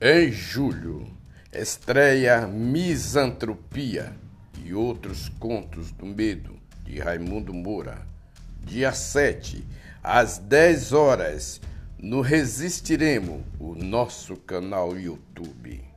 Em julho, estreia Misantropia e outros contos do medo de Raimundo Moura. Dia 7, às 10 horas, no Resistiremos, o nosso canal YouTube.